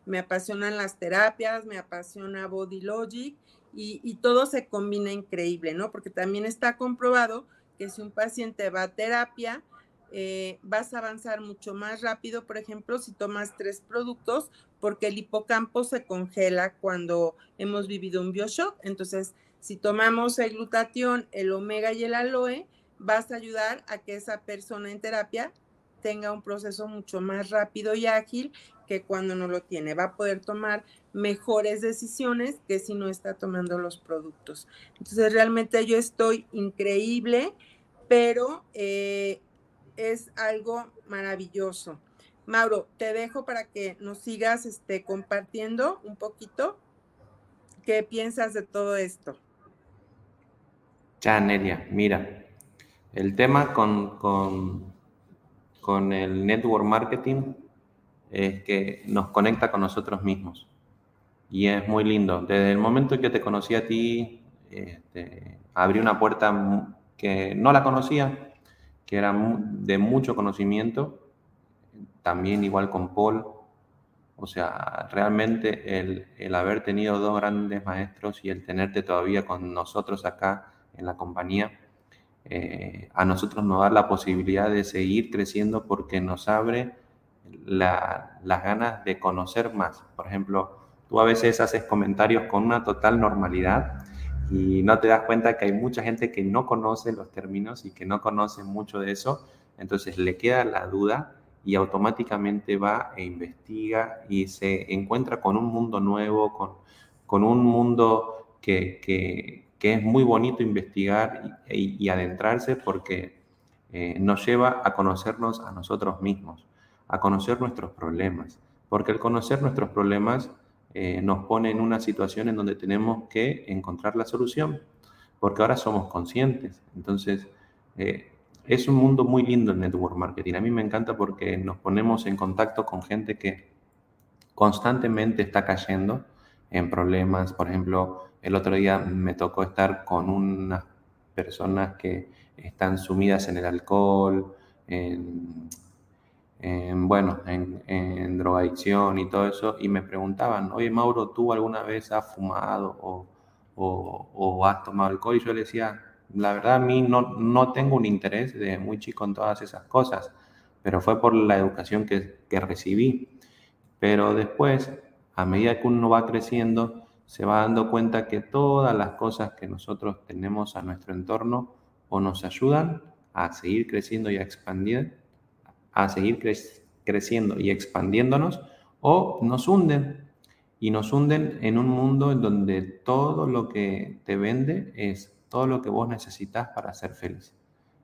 Me apasionan las terapias, me apasiona Body Logic y, todo se combina increíble, ¿no? Porque también está comprobado que si un paciente va a terapia, eh, vas a avanzar mucho más rápido, por ejemplo, si tomas tres productos, porque el hipocampo se congela cuando hemos vivido un bioshock. Entonces, si tomamos el glutatión, el omega y el aloe, vas a ayudar a que esa persona en terapia tenga un proceso mucho más rápido y ágil que cuando no lo tiene. Va a poder tomar mejores decisiones que si no está tomando los productos. Entonces, realmente yo estoy increíble, pero eh, es algo maravilloso. Mauro, te dejo para que nos sigas este, compartiendo un poquito qué piensas de todo esto.
Ya, Nelia, mira, el tema con, con, el network marketing es que nos conecta con nosotros mismos. Y es muy lindo. Desde el momento que te conocí a ti, este, abrí una puerta que no la conocía, que era de mucho conocimiento, también igual con Paul. O sea, realmente el, el haber tenido dos grandes maestros y el tenerte todavía con nosotros acá en la compañía, eh, a nosotros nos da la posibilidad de seguir creciendo porque nos abre las ganas de conocer más. Por ejemplo, tú a veces haces comentarios con una total normalidad y no te das cuenta que hay mucha gente que no conoce los términos y que no conoce mucho de eso, entonces le queda la duda y automáticamente va e investiga y se encuentra con un mundo nuevo, con, con un mundo que, que, que es muy bonito investigar y, adentrarse porque eh, nos lleva a conocernos a nosotros mismos, a conocer nuestros problemas, porque el conocer nuestros problemas eh, nos pone en una situación en donde tenemos que encontrar la solución, porque ahora somos conscientes. Entonces, eh, es un mundo muy lindo el network marketing. A mí me encanta porque nos ponemos en contacto con gente que constantemente está cayendo en problemas, por ejemplo, el otro día me tocó estar con unas personas que están sumidas en el alcohol, en, bueno, en, drogadicción y todo eso, y me preguntaban, oye Mauro, ¿tú alguna vez has fumado o, has tomado alcohol? Y yo le decía, la verdad a mí no, no tengo un interés de muy chico en todas esas cosas, pero fue por la educación que, que recibí. Pero después, a medida que uno va creciendo, se va dando cuenta que todas las cosas que nosotros tenemos a nuestro entorno o nos ayudan a seguir creciendo y a expandir, a seguir creciendo y expandiéndonos, o nos hunden y nos hunden en un mundo en donde todo lo que te vende es todo lo que vos necesitas para ser feliz.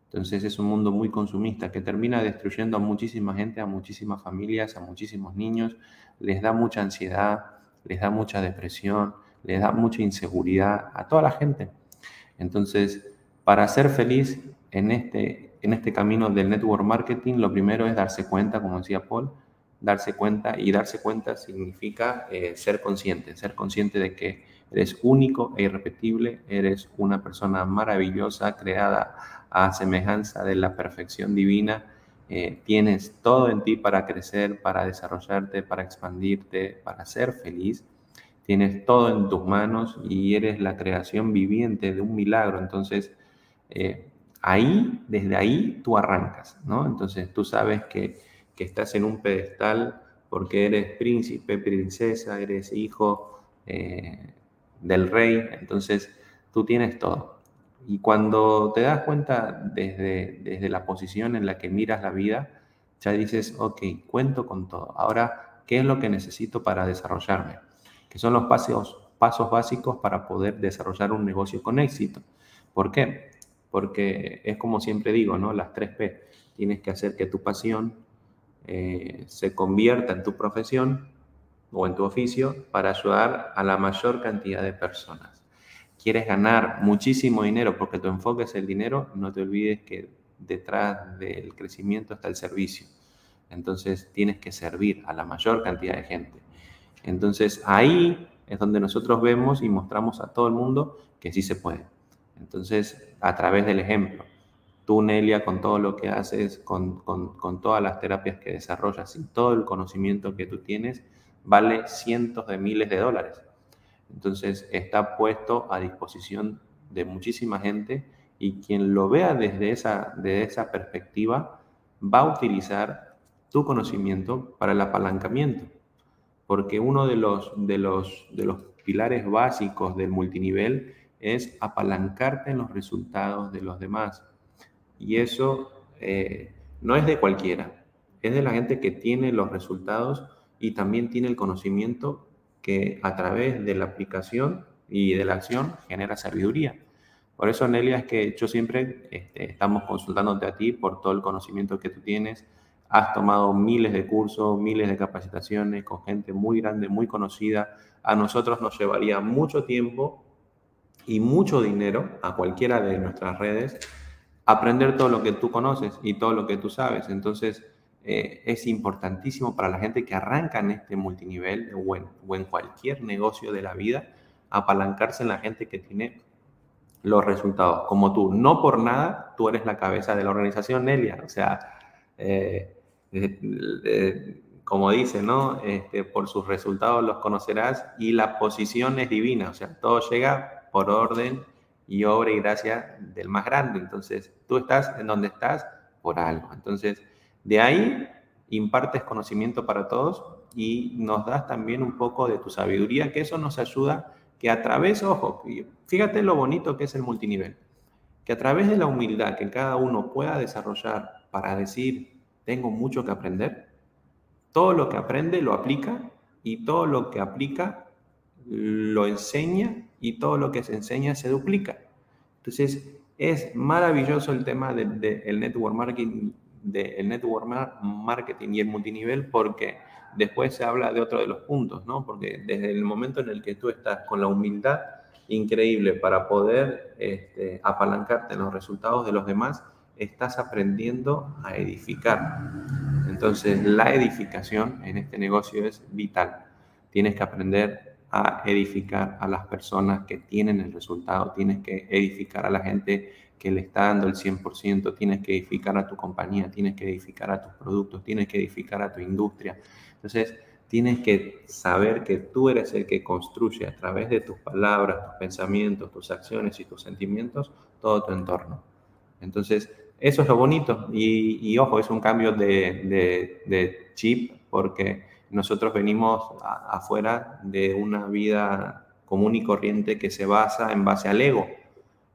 Entonces es un mundo muy consumista que termina destruyendo a muchísima gente, a muchísimas familias, a muchísimos niños, les da mucha ansiedad, les da mucha depresión, les da mucha inseguridad a toda la gente. Entonces, para ser feliz en este, en este camino del network marketing, lo primero es darse cuenta, como decía Paul, darse cuenta y darse cuenta significa eh, ser consciente, ser consciente de que eres único e irrepetible, eres una persona maravillosa, creada a semejanza de la perfección divina, eh, tienes todo en ti para crecer, para desarrollarte, para expandirte, para ser feliz. Tienes todo en tus manos y eres la creación viviente de un milagro. Entonces, eh, ahí, desde ahí, tú arrancas, ¿no? Entonces, tú sabes que, estás en un pedestal porque eres príncipe, princesa, eres hijo eh, del rey. Entonces, tú tienes todo. Y cuando te das cuenta desde, desde la posición en la que miras la vida, ya dices, ok, cuento con todo. Ahora, ¿qué es lo que necesito para desarrollarme? Que son los pasos, pasos básicos para poder desarrollar un negocio con éxito. ¿Por qué? Porque es como siempre digo, ¿no? Las tres P. Tienes que hacer que tu pasión eh, se convierta en tu profesión o en tu oficio para ayudar a la mayor cantidad de personas. Quieres ganar muchísimo dinero porque tu enfoque es el dinero, no te olvides que detrás del crecimiento está el servicio. Entonces tienes que servir a la mayor cantidad de gente. Entonces ahí es donde nosotros vemos y mostramos a todo el mundo que sí se puede. Entonces, a través del ejemplo, tú, Nelia, con todo lo que haces, con, con, todas las terapias que desarrollas y todo el conocimiento que tú tienes, vale cientos de miles de dólares. Entonces, está puesto a disposición de muchísima gente y quien lo vea desde esa, de esa perspectiva va a utilizar tu conocimiento para el apalancamiento. Porque uno de los, de los, de los pilares básicos del multinivel es apalancarte en los resultados de los demás. Y eso eh, no es de cualquiera, es de la gente que tiene los resultados y también tiene el conocimiento que a través de la aplicación y de la acción genera sabiduría. Por eso, Nelia, es que yo siempre este, estamos consultándote a ti por todo el conocimiento que tú tienes. Has tomado miles de cursos, miles de capacitaciones con gente muy grande, muy conocida. A nosotros nos llevaría mucho tiempo y mucho dinero a cualquiera de nuestras redes aprender todo lo que tú conoces y todo lo que tú sabes. Entonces, eh, es importantísimo para la gente que arranca en este multinivel o en, o en cualquier negocio de la vida, apalancarse en la gente que tiene los resultados, como tú. No por nada, tú eres la cabeza de la organización, Nelia. O sea, eh, eh, como dice, ¿no? Este, por sus resultados los conocerás y la posición es divina. O sea, todo llega por orden y obra y gracia del más grande. Entonces, tú estás en donde estás por algo. Entonces, de ahí impartes conocimiento para todos y nos das también un poco de tu sabiduría, que eso nos ayuda que a través, ojo, fíjate lo bonito que es el multinivel, que a través de la humildad que cada uno pueda desarrollar para decir, tengo mucho que aprender, todo lo que aprende lo aplica y todo lo que aplica lo enseña y todo lo que se enseña se duplica. Entonces, es maravilloso el tema del network marketing, del network marketing y el multinivel porque después se habla de otro de los puntos, ¿no? Porque desde el momento en el que tú estás con la humildad increíble para poder este, apalancarte en los resultados de los demás, estás aprendiendo a edificar. Entonces, la edificación en este negocio es vital. Tienes que aprender a edificar a las personas que tienen el resultado, tienes que edificar a la gente que le está dando el 100%, tienes que edificar a tu compañía, tienes que edificar a tus productos, tienes que edificar a tu industria. Entonces, tienes que saber que tú eres el que construye a través de tus palabras, tus pensamientos, tus acciones y tus sentimientos todo tu entorno. Entonces, eso es lo bonito. Y, ojo, es un cambio de, de chip porque nosotros venimos afuera de una vida común y corriente que se basa en base al ego.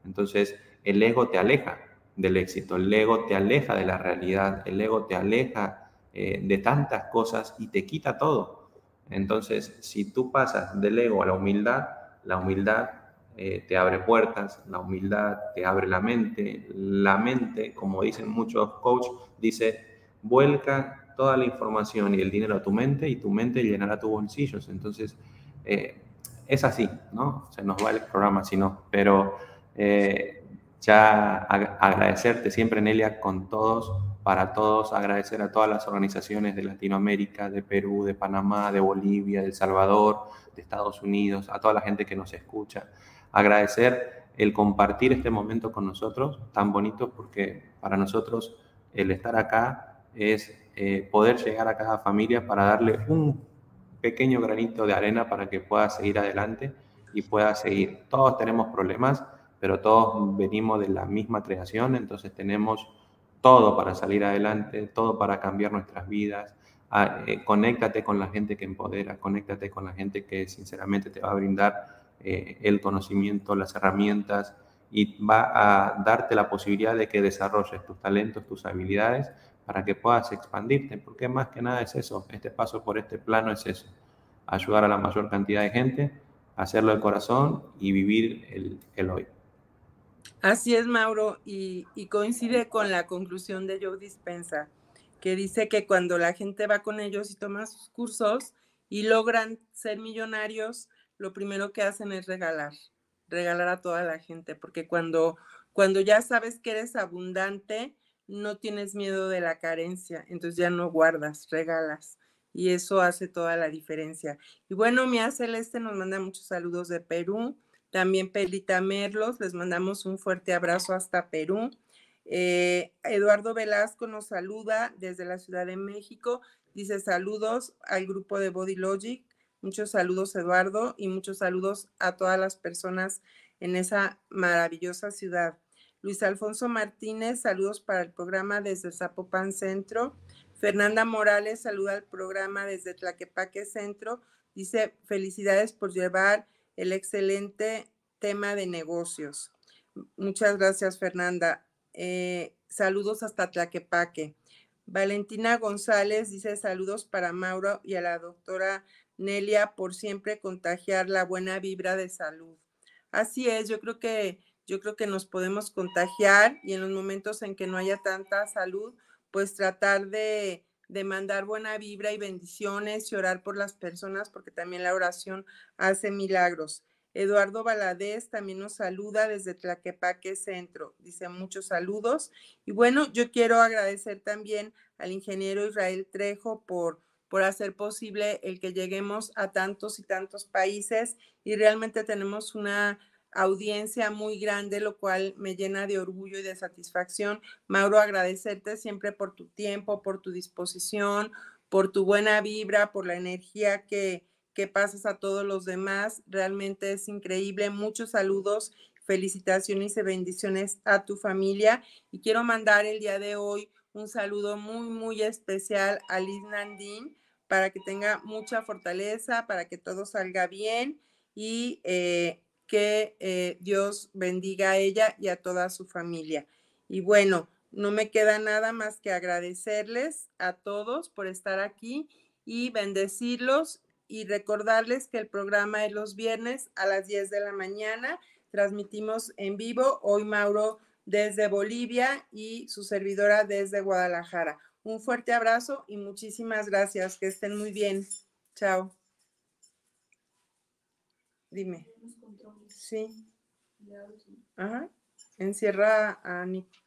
Entonces, el ego te aleja del éxito, el ego te aleja de la realidad, el ego te aleja eh, de tantas cosas y te quita todo. Entonces, si tú pasas del ego a la humildad, la humildad eh, te abre puertas, la humildad te abre la mente, la mente, como dicen muchos coaches, dice, vuelca toda la información y el dinero a tu mente y tu mente llenará tus bolsillos. Entonces, eh, es así, ¿no? Se nos va el programa si no, pero eh, ya agradecerte siempre, Nelia, con todos, para todos, agradecer a todas las organizaciones de Latinoamérica, de Perú, de Panamá, de Bolivia, de El Salvador, de Estados Unidos, a toda la gente que nos escucha. Agradecer el compartir este momento con nosotros, tan bonito, porque para nosotros el estar acá es eh, poder llegar a cada familia para darle un pequeño granito de arena para que pueda seguir adelante y pueda seguir. Todos tenemos problemas, pero todos venimos de la misma creación, entonces tenemos todo para salir adelante, todo para cambiar nuestras vidas. Ah, eh, conéctate con la gente que empodera, conéctate con la gente que sinceramente te va a brindar eh, el conocimiento, las herramientas y va a darte la posibilidad de que desarrolles tus talentos, tus habilidades para que puedas expandirte, porque más que nada es eso, este paso por este plano es eso, ayudar a la mayor cantidad de gente, hacerlo de corazón y vivir el, el hoy.
Así es, Mauro, y, coincide con la conclusión de Joe Dispensa, que dice que cuando la gente va con ellos y toma sus cursos y logran ser millonarios, lo primero que hacen es regalar, regalar a toda la gente, porque cuando, cuando ya sabes que eres abundante, no tienes miedo de la carencia, entonces ya no guardas, regalas. Y eso hace toda la diferencia. Y bueno, Mía Celeste nos manda muchos saludos de Perú también Pelita Merlos, les mandamos un fuerte abrazo hasta Perú. Eh, Eduardo Velasco nos saluda desde la Ciudad de México. Dice saludos al grupo de Body Logic. Muchos saludos, Eduardo, y muchos saludos a todas las personas en esa maravillosa ciudad. Luis Alfonso Martínez, saludos para el programa desde Zapopan Centro. Fernanda Morales, saluda al programa desde Tlaquepaque Centro. Dice, felicidades por llevar el excelente tema de negocios. Muchas gracias, Fernanda. Eh, saludos hasta Tlaquepaque. Valentina González dice saludos para Mauro y a la doctora Nelia por siempre contagiar la buena vibra de salud. Así es, yo creo que yo creo que nos podemos contagiar y en los momentos en que no haya tanta salud, pues tratar de de mandar buena vibra y bendiciones y orar por las personas, porque también la oración hace milagros. Eduardo Valadez también nos saluda desde Tlaquepaque Centro. Dice muchos saludos. Y bueno, yo quiero agradecer también al ingeniero Israel Trejo por, por hacer posible el que lleguemos a tantos y tantos países y realmente tenemos una audiencia muy grande, lo cual me llena de orgullo y de satisfacción. Mauro, agradecerte siempre por tu tiempo, por tu disposición, por tu buena vibra, por la energía que, que pasas a todos los demás. Realmente es increíble. Muchos saludos, felicitaciones y bendiciones a tu familia. Y quiero mandar el día de hoy un saludo muy, muy especial a Liz Nandín para que tenga mucha fortaleza, para que todo salga bien y eh, que eh, Dios bendiga a ella y a toda su familia. Y bueno, no me queda nada más que agradecerles a todos por estar aquí y bendecirlos y recordarles que el programa es los viernes a las 10 de la mañana. Transmitimos en vivo hoy Mauro desde Bolivia y su servidora desde Guadalajara. Un fuerte abrazo y muchísimas gracias. Que estén muy bien. Chao. Dime. Sí. Ajá. Encierra a Nico.